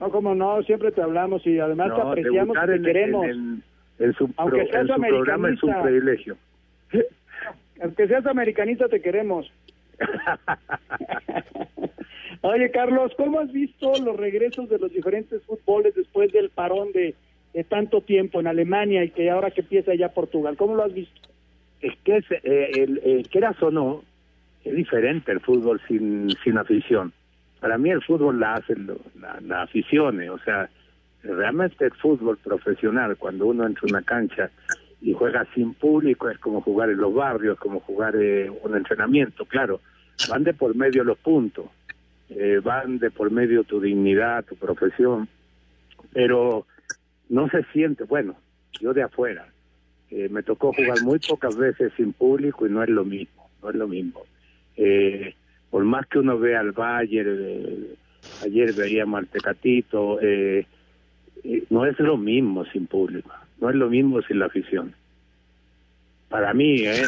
No, como no, siempre te hablamos y además te apreciamos y te queremos. En, su, Aunque seas en su programa es un privilegio. Aunque seas americanista, te queremos. Oye, Carlos, ¿cómo has visto los regresos de los diferentes fútboles después del parón de, tanto tiempo en Alemania y que ahora que empieza ya Portugal? ¿Cómo lo has visto? Es que, es, eh, el, eh, o no, es diferente el fútbol sin, sin afición. Para mí el fútbol la hace la, la afición, eh, o sea, realmente el fútbol profesional, cuando uno entra en una cancha y juega sin público, es como jugar en los barrios, como jugar eh, un entrenamiento, claro, van de por medio los puntos, eh, van de por medio tu dignidad, tu profesión, pero no se siente, bueno, yo de afuera, eh, me tocó jugar muy pocas veces sin público y no es lo mismo, no es lo mismo. Eh, por más que uno vea al Bayern, ayer veíamos al Tecatito, no es lo mismo sin público, no es lo mismo sin la afición. Para mí, ¿eh?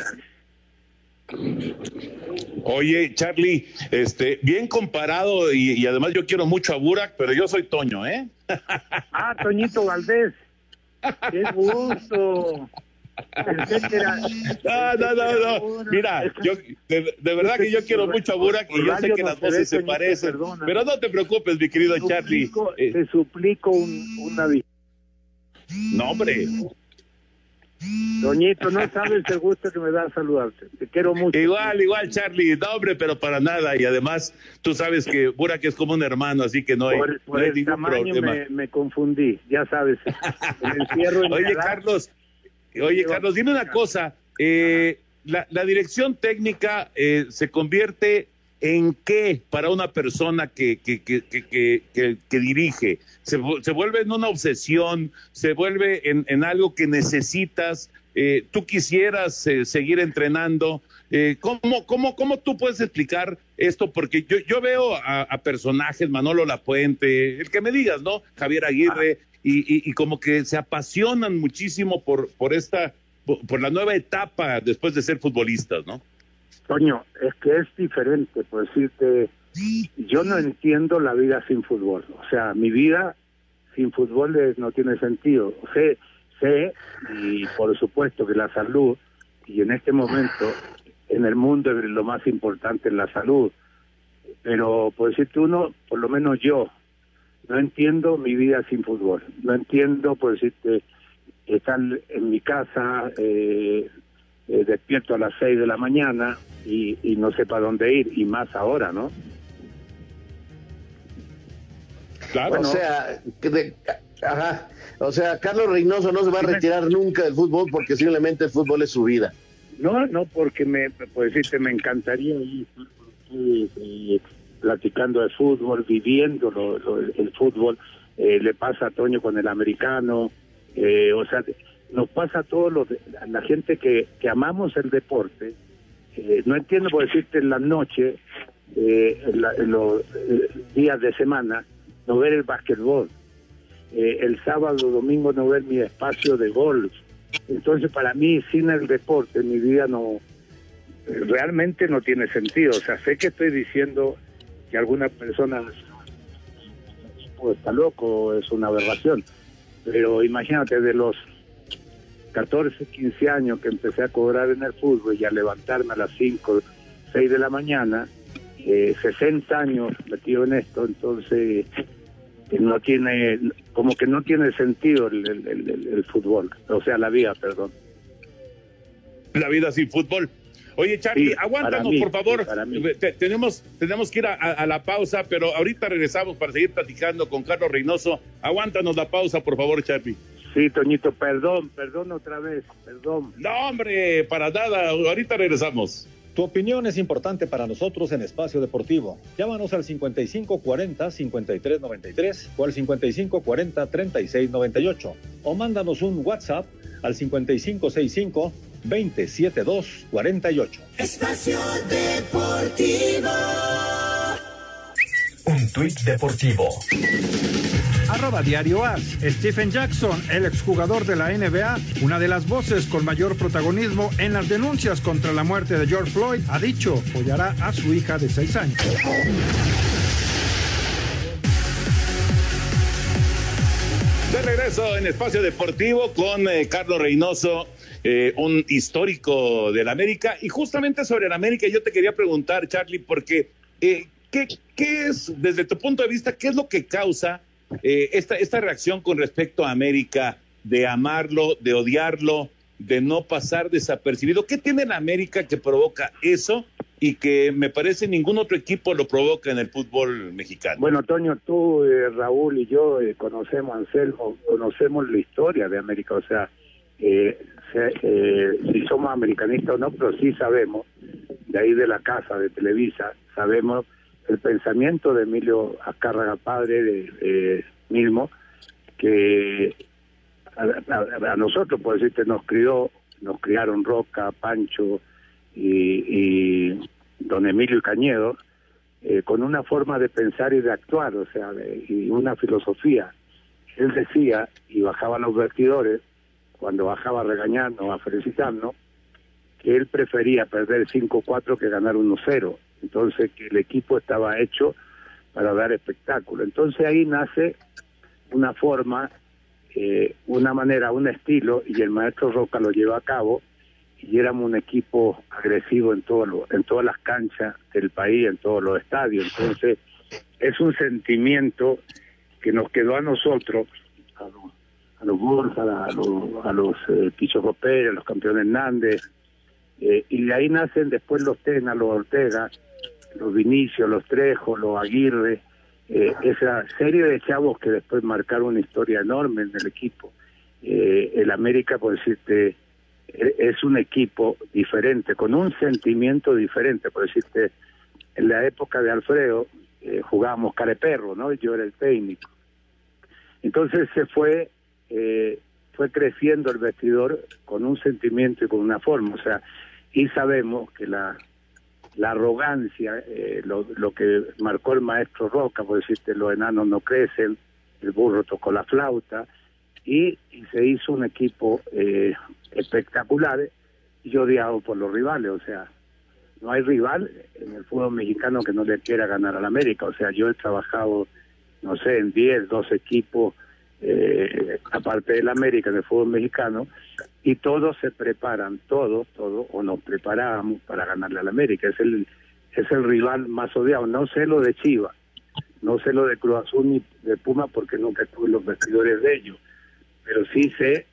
Oye, Charlie, este, bien comparado y, además yo quiero mucho a Burak, pero yo soy Toño, ¿eh? ah, Toñito Valdés. Qué gusto. No, no, no, no. Mira, yo, de, verdad que yo quiero mucho a Burak y yo sé que las voces se parecen. Pero no te preocupes, mi querido Charlie. Eh, te suplico un, una No, hombre. Doñito, no sabes el gusto que me da saludarte. Te quiero mucho. Igual, igual, Charlie. No, hombre, pero para nada. Y además, tú sabes que Burak es como un hermano, así que no hay, por, el ningún tamaño Me, me, confundí, ya sabes. Oye, Carlos, Oye, Carlos, dime una cosa. Eh, la, dirección técnica eh, se convierte en qué para una persona que, que, que, que dirige? Se, se, vuelve en una obsesión, se vuelve en, en algo que necesitas, eh, tú quisieras seguir entrenando. ¿cómo, cómo, ¿Cómo tú puedes explicar esto? Porque yo, yo veo a, personajes, Manolo Lapuente, el que me digas, ¿no? Javier Aguirre, y, y, como que se apasionan muchísimo por, por esta, por, la nueva etapa después de ser futbolistas, ¿no? Toño, es que es diferente, por decirte, yo no entiendo la vida sin fútbol, o sea, mi vida sin fútbol no tiene sentido. Sé, sé, y por supuesto que la salud, y en este momento en el mundo lo más importante es la salud, pero por decirte uno, por lo menos yo, no entiendo mi vida sin fútbol. No entiendo, por decirte, estar en mi casa eh, eh, despierto a las 6 de la mañana y, no sé para dónde ir, y más ahora, ¿no? Claro. o sea, ajá, o sea, Carlos Reynoso no se va a retirar nunca del fútbol porque simplemente el fútbol es su vida. No, no, porque me, por decirte, me encantaría ir platicando de fútbol, viviendo el fútbol, eh, le pasa a Toño con el americano, eh, o sea, nos pasa a todos los, la gente que, que amamos el deporte, eh, no entiendo por decirte en la noche, en, los días de semana, no ver el básquetbol, el sábado domingo no ver mi espacio de golf, entonces para mí sin el deporte mi vida no realmente no tiene sentido, o sea, sé que estoy diciendo que algunas personas pues, está loco, es una aberración. Pero imagínate, de los 14, 15 años que empecé a cobrar en el fútbol y a levantarme a las 5, 6 de la mañana, eh, 60 años metido en esto, entonces eh, no tiene, como que no tiene sentido el, el fútbol, o sea, la vida, perdón. La vida sin fútbol. Oye, Charlie, aguántanos, por favor. tenemos, tenemos que ir a, la pausa, pero ahorita regresamos para seguir platicando con Carlos Reynoso. Aguántanos la pausa, por favor, Charlie. Sí, Toñito, perdón, perdón otra vez, perdón. No, hombre, para nada. Ahorita regresamos. Tu opinión es importante para nosotros en Espacio Deportivo. Llámanos al 5540-5393 o al 5540-3698 o mándanos un WhatsApp al 5565 27248. Espacio Deportivo. Un tuit deportivo. Arroba Diario As. Stephen Jackson, el exjugador de la NBA, una de las voces con mayor protagonismo en las denuncias contra la muerte de George Floyd, ha dicho apoyará a su hija de seis años. De regreso en Espacio Deportivo con eh, Carlos Reynoso, eh, un histórico del América. Y justamente sobre el América yo te quería preguntar, Charlie, porque eh, ¿qué, ¿qué, es, desde tu punto de vista, qué es lo que causa eh, esta, esta reacción con respecto a América, de amarlo, de odiarlo, de no pasar desapercibido? ¿Qué tiene la América que provoca eso? y que me parece ningún otro equipo lo provoca en el fútbol mexicano. Bueno, Toño, tú, eh, Raúl y yo eh, conocemos, Anselmo, conocemos la historia de América, o sea, eh, eh, si somos americanistas o no, pero sí sabemos, de ahí de la casa, de Televisa, sabemos el pensamiento de Emilio Azcárraga, padre de eh, mismo, que a, nosotros, por decirte, nos crió, nos criaron Roca, Pancho y, don Emilio Cañedo, eh, con una forma de pensar y de actuar, o sea, y una filosofía. Él decía, y bajaba los vestidores, cuando bajaba a regañarnos, a felicitarnos, que él prefería perder 5-4 que ganar 1-0. Entonces, que el equipo estaba hecho para dar espectáculo. Entonces ahí nace una forma, eh, una manera, un estilo, y el maestro Roca lo lleva a cabo, y éramos un equipo agresivo en todo lo- en todas las canchas del país, en todos los estadios. Entonces, es un sentimiento que nos quedó a nosotros, a los, a los Borja, a los, a los eh, Picho a los campeones Hernández, eh, y de ahí nacen después los Tena, los Ortega, los Vinicius, los Trejo, los Aguirre, eh, esa serie de chavos que después marcaron una historia enorme en el equipo. Eh, el América, por decirte, e- es un equipo diferente, con un sentimiento diferente, por decirte, en la época de Alfredo eh, jugábamos careperro, ¿no? Yo era el técnico. Entonces se fue, eh, fue creciendo el vestidor con un sentimiento y con una forma, o sea, y sabemos que la, la arrogancia, eh, lo, que marcó el maestro Roca, por decirte, los enanos no crecen, el burro tocó la flauta, y, y se hizo un equipo eh, espectacular y odiado por los rivales, o sea, no hay rival en el fútbol mexicano que no le quiera ganar al América, o sea, yo he trabajado, no sé, en 10, 12 equipos, eh, aparte del América, en el fútbol mexicano, y todos se preparan, todos, todos, o nos preparábamos para ganarle al América, es el, es el rival más odiado, no sé lo de Chivas, no sé lo de Cruz Azul ni de Puma porque nunca estuve en los vestidores de ellos, pero sí sé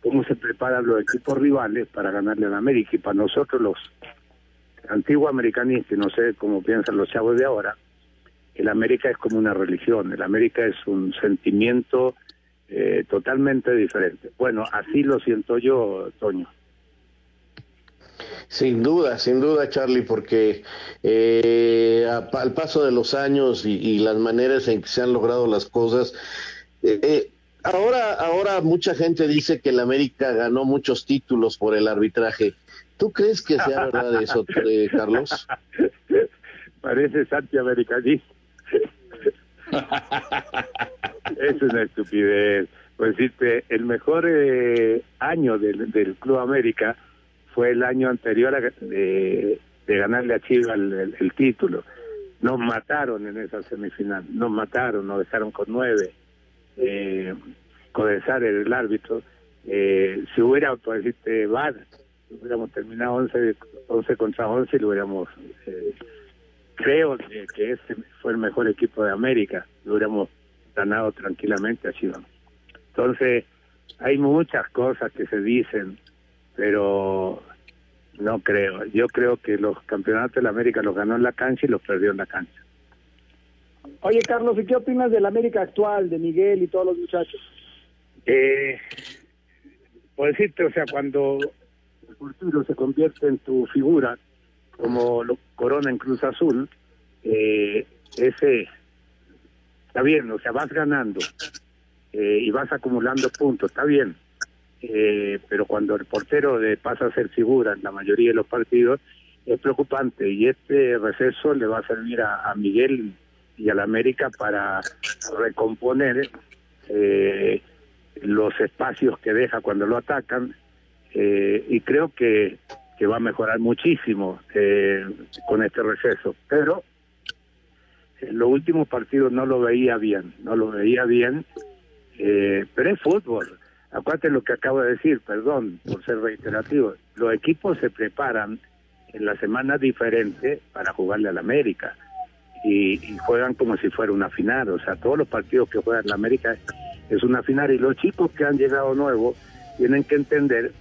cómo se preparan los equipos rivales para ganarle al América. Y para nosotros los antiguos americanistas, y no sé cómo piensan los chavos de ahora, el América es como una religión, el América es un sentimiento eh, totalmente diferente. Bueno, así lo siento yo, Toño. Sin duda, sin duda, Charlie, porque eh, a- al paso de los años y, y las maneras en que se han logrado las cosas, eh, eh, ahora, ahora mucha gente dice que el América ganó muchos títulos por el arbitraje. ¿Tú crees que sea verdad eso, eh, Carlos? Parece antiamericanista. es una estupidez. Pues decirte, el mejor eh, año del, del Club América fue el año anterior a, de, de ganarle a Chivas el, el- título. Nos mataron en esa semifinal, nos mataron, nos dejaron con nueve. Eh, el árbitro. Eh, si hubiera, por decirte, VAR, hubiéramos terminado 11, 11 contra 11 y lo hubiéramos eh, creo que, que ese fue el mejor equipo de América, lo hubiéramos ganado tranquilamente a Chivas. Entonces, hay muchas cosas que se dicen, pero no creo. Yo creo que los campeonatos de la América los ganó en la cancha y los perdió en la cancha. Oye, Carlos, ¿y qué opinas del América actual, de Miguel y todos los muchachos? Eh, por decirte, o sea, cuando el Portero se convierte en tu figura, como lo corona en Cruz Azul, eh, ese está bien, o sea, vas ganando eh, y vas acumulando puntos, está bien. eh, pero cuando el portero le pasa a ser figura en la mayoría de los partidos, es preocupante y este receso le va a servir a, Miguel y a la América para recomponer eh, los espacios que deja cuando lo atacan eh, y creo que, que va a mejorar muchísimo eh, con este receso. Pero en los últimos partidos no lo veía bien, no lo veía bien, eh, pero es fútbol. Acuérdate lo que acabo de decir, perdón por ser reiterativo. Los equipos se preparan en la semana diferente para jugarle al América y, y, juegan como si fuera una final. O sea, todos los partidos que juegan la América es una final y los chicos que han llegado nuevos tienen que entender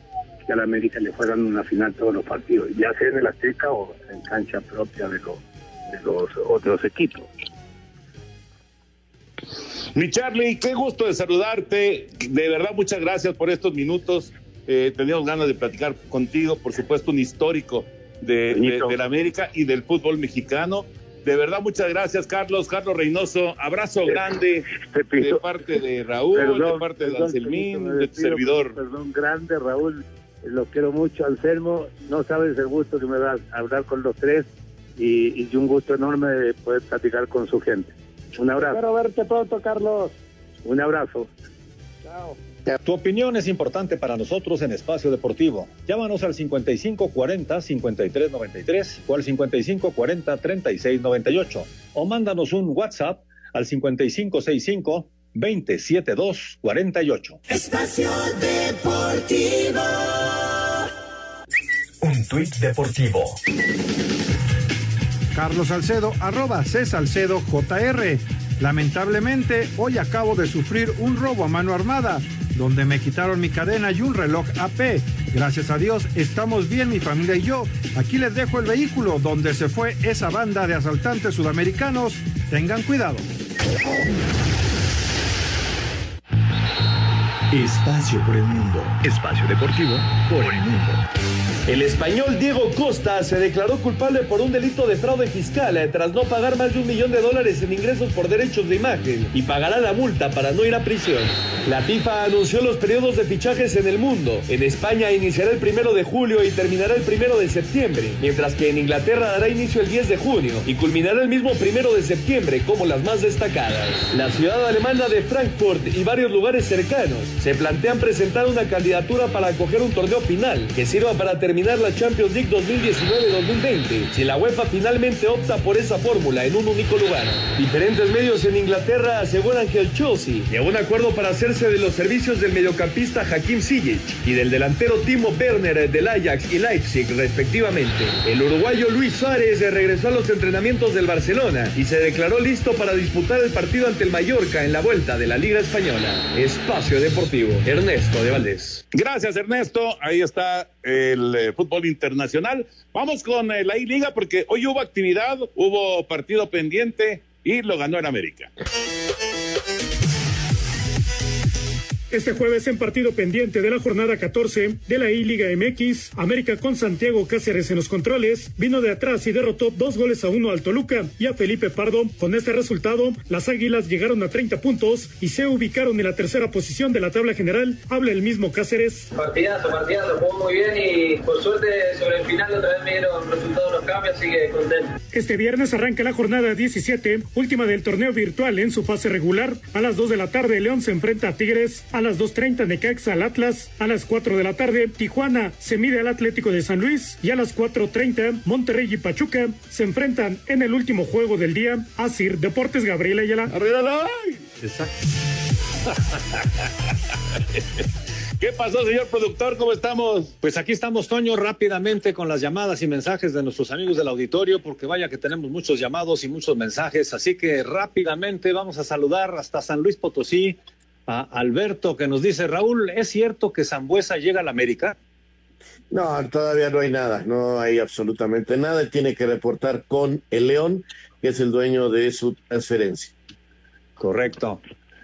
que a la América le juegan una final todos los partidos, ya sea en el Azteca o en cancha propia de los, de los otros equipos. Mi Charlie, qué gusto de saludarte. De verdad, muchas gracias por estos minutos. Eh, teníamos ganas de platicar contigo, por supuesto, un histórico de, de, la América y del fútbol mexicano. De verdad, muchas gracias, Carlos. Carlos Reynoso, abrazo grande de parte de Raúl, de parte de Anselmín, de tu servidor. Perdón, grande, Raúl. Lo quiero mucho, Anselmo. No sabes el gusto que me da hablar con los tres y, y un gusto enorme de poder platicar con su gente. Un abrazo. Espero verte pronto, Carlos. Un abrazo. Chao. Tu opinión es importante para nosotros en Espacio Deportivo. Llámanos al 5540-5393 o al 5540-3698 o mándanos un WhatsApp al 5565-27248. Espacio Deportivo. Un tuit deportivo. Carlos Salcedo, arroba C. Salcedo JR. Lamentablemente, hoy acabo de sufrir un robo a mano armada donde me quitaron mi cadena y un reloj AP. Gracias a Dios estamos bien mi familia y yo. Aquí les dejo el vehículo donde se fue esa banda de asaltantes sudamericanos. Tengan cuidado. Espacio por el mundo. Espacio deportivo por el mundo. El español Diego Costa se declaró culpable por un delito de fraude fiscal eh, tras no pagar más de un millón de dólares en ingresos por derechos de imagen y pagará la multa para no ir a prisión. La FIFA anunció los periodos de fichajes en el mundo. En España iniciará el primero de julio y terminará el primero de septiembre, mientras que en Inglaterra dará inicio el 10 de junio y culminará el mismo primero de septiembre como las más destacadas. La ciudad alemana de Frankfurt y varios lugares cercanos se plantean presentar una candidatura para acoger un torneo final que sirva para terminar la Champions League 2019-2020 si la UEFA finalmente opta por esa fórmula en un único lugar. Diferentes medios en Inglaterra aseguran que el Chelsea llegó a un acuerdo para hacerse de los servicios del mediocampista Hakim Ziyech y del delantero Timo Werner del Ajax y Leipzig respectivamente. El uruguayo Luis Suárez regresó a los entrenamientos del Barcelona y se declaró listo para disputar el partido ante el Mallorca en la vuelta de la Liga Española. Espacio Deportivo, Ernesto de Valdés. Gracias, Ernesto. Ahí está el fútbol internacional. Vamos con eh, la I-Liga porque hoy hubo actividad, hubo partido pendiente y lo ganó en América. Este jueves en partido pendiente de la jornada 14 de la I-Liga MX, América con Santiago Cáceres en los controles, vino de atrás y derrotó dos goles a uno al Toluca y a Felipe Pardo. Con este resultado, las Águilas llegaron a 30 puntos y se ubicaron en la tercera posición de la tabla general. Habla el mismo Cáceres. Partidazo, partidazo, jugó muy bien y por suerte sobre el final otra vez me dieron resultados los cambios, así que contento. Este viernes arranca la jornada 17, última del torneo virtual en su fase regular. A las 2 de la tarde, León se enfrenta a Tigres. A las 2.30 Necaxa al Atlas, a las 4 de la tarde Tijuana se mide al Atlético de San Luis y a las 4.30 Monterrey y Pachuca se enfrentan en el último juego del día a Sir Deportes Gabriela Ayala. Exacto. ¿Qué pasó, señor productor? ¿Cómo estamos? Pues aquí estamos, Toño, rápidamente con las llamadas y mensajes de nuestros amigos del auditorio, porque vaya que tenemos muchos llamados y muchos mensajes, así que rápidamente vamos a saludar hasta San Luis Potosí a Alberto que nos dice, Raúl, ¿es cierto que Zambuesa llega a la América? No, todavía no hay nada, no hay absolutamente nada. Tiene que reportar con el León, que es el dueño de su transferencia. Correcto.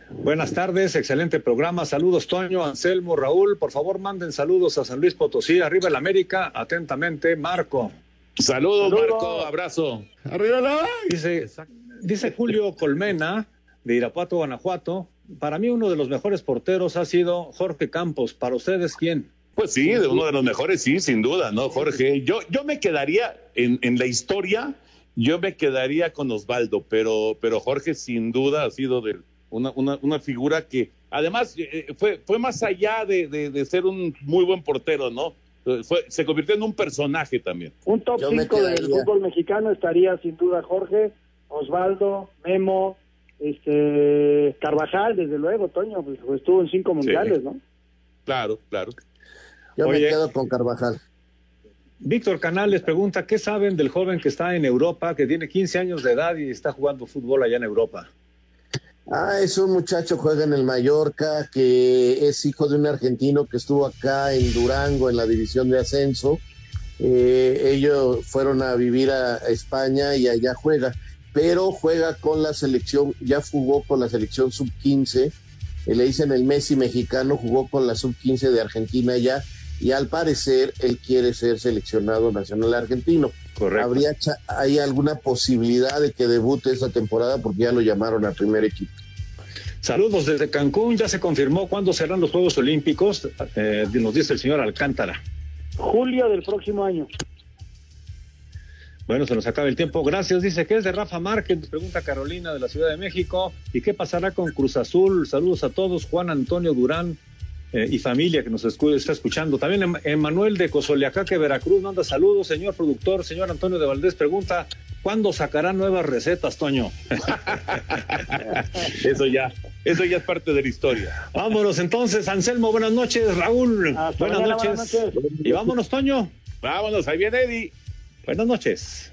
Buenas tardes, excelente programa. Saludos, Toño, Anselmo, Raúl. Por favor, manden saludos a San Luis Potosí, arriba el América. Atentamente, Marco. Saludos, Marco. Abrazo. Arriba la... Dice, dice Julio Colmena de Irapuato, Guanajuato. Para mí uno de los mejores porteros ha sido Jorge Campos. ¿Para ustedes quién? Pues sí, de uno de los mejores, sí, sin duda, ¿no, Jorge? Yo, yo me quedaría en, en la historia, yo me quedaría con Osvaldo, pero, pero Jorge sin duda ha sido de una, una, una figura que además eh, fue, fue más allá de, de, de ser un muy buen portero, ¿no? Fue, se convirtió en un personaje también. Un top 5 del fútbol mexicano estaría sin duda Jorge, Osvaldo, Memo, este Carvajal, desde luego, Toño, pues, estuvo en cinco mundiales, Sí. ¿no? Claro, claro. Yo Oye. me quedo con Carvajal. Víctor Canales pregunta, ¿qué saben del joven que está en Europa, que tiene 15 años de edad y está jugando fútbol allá en Europa? Ah, es un muchacho, juega en el Mallorca, que es hijo de un argentino que estuvo acá en Durango, en la división de ascenso. Eh, ellos fueron a vivir a España y allá juega, pero juega con la selección, ya jugó con la selección sub-15, eh, le dicen el Messi mexicano, jugó con la sub-15 de Argentina ya, y al parecer él quiere ser seleccionado nacional argentino. Correcto. ¿Habría ¿Hay alguna posibilidad de que debute esta temporada? Porque ya lo llamaron al primer equipo. Saludos desde Cancún, ya se confirmó cuándo serán los Juegos Olímpicos, eh, nos dice el señor Alcántara. Julio del próximo año. Bueno, se nos acaba el tiempo. Gracias. Dice que es de Rafa Márquez, pregunta Carolina de la Ciudad de México. ¿Y qué pasará con Cruz Azul? Saludos a todos. Juan Antonio Durán eh, y familia que nos está escuchando. También Em- Emanuel de Cozoleacaque, Veracruz, manda saludos. Señor productor, señor Antonio de Valdés pregunta, ¿cuándo sacará nuevas recetas, Toño? Eso ya, eso ya es parte de la historia. Vámonos entonces, Anselmo, buenas noches, Raúl, buenas, mañana, noches. buenas noches. Y vámonos, Toño. Vámonos, ahí viene Eddie. Buenas noches.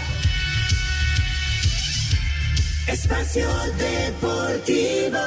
Espacio Deportivo.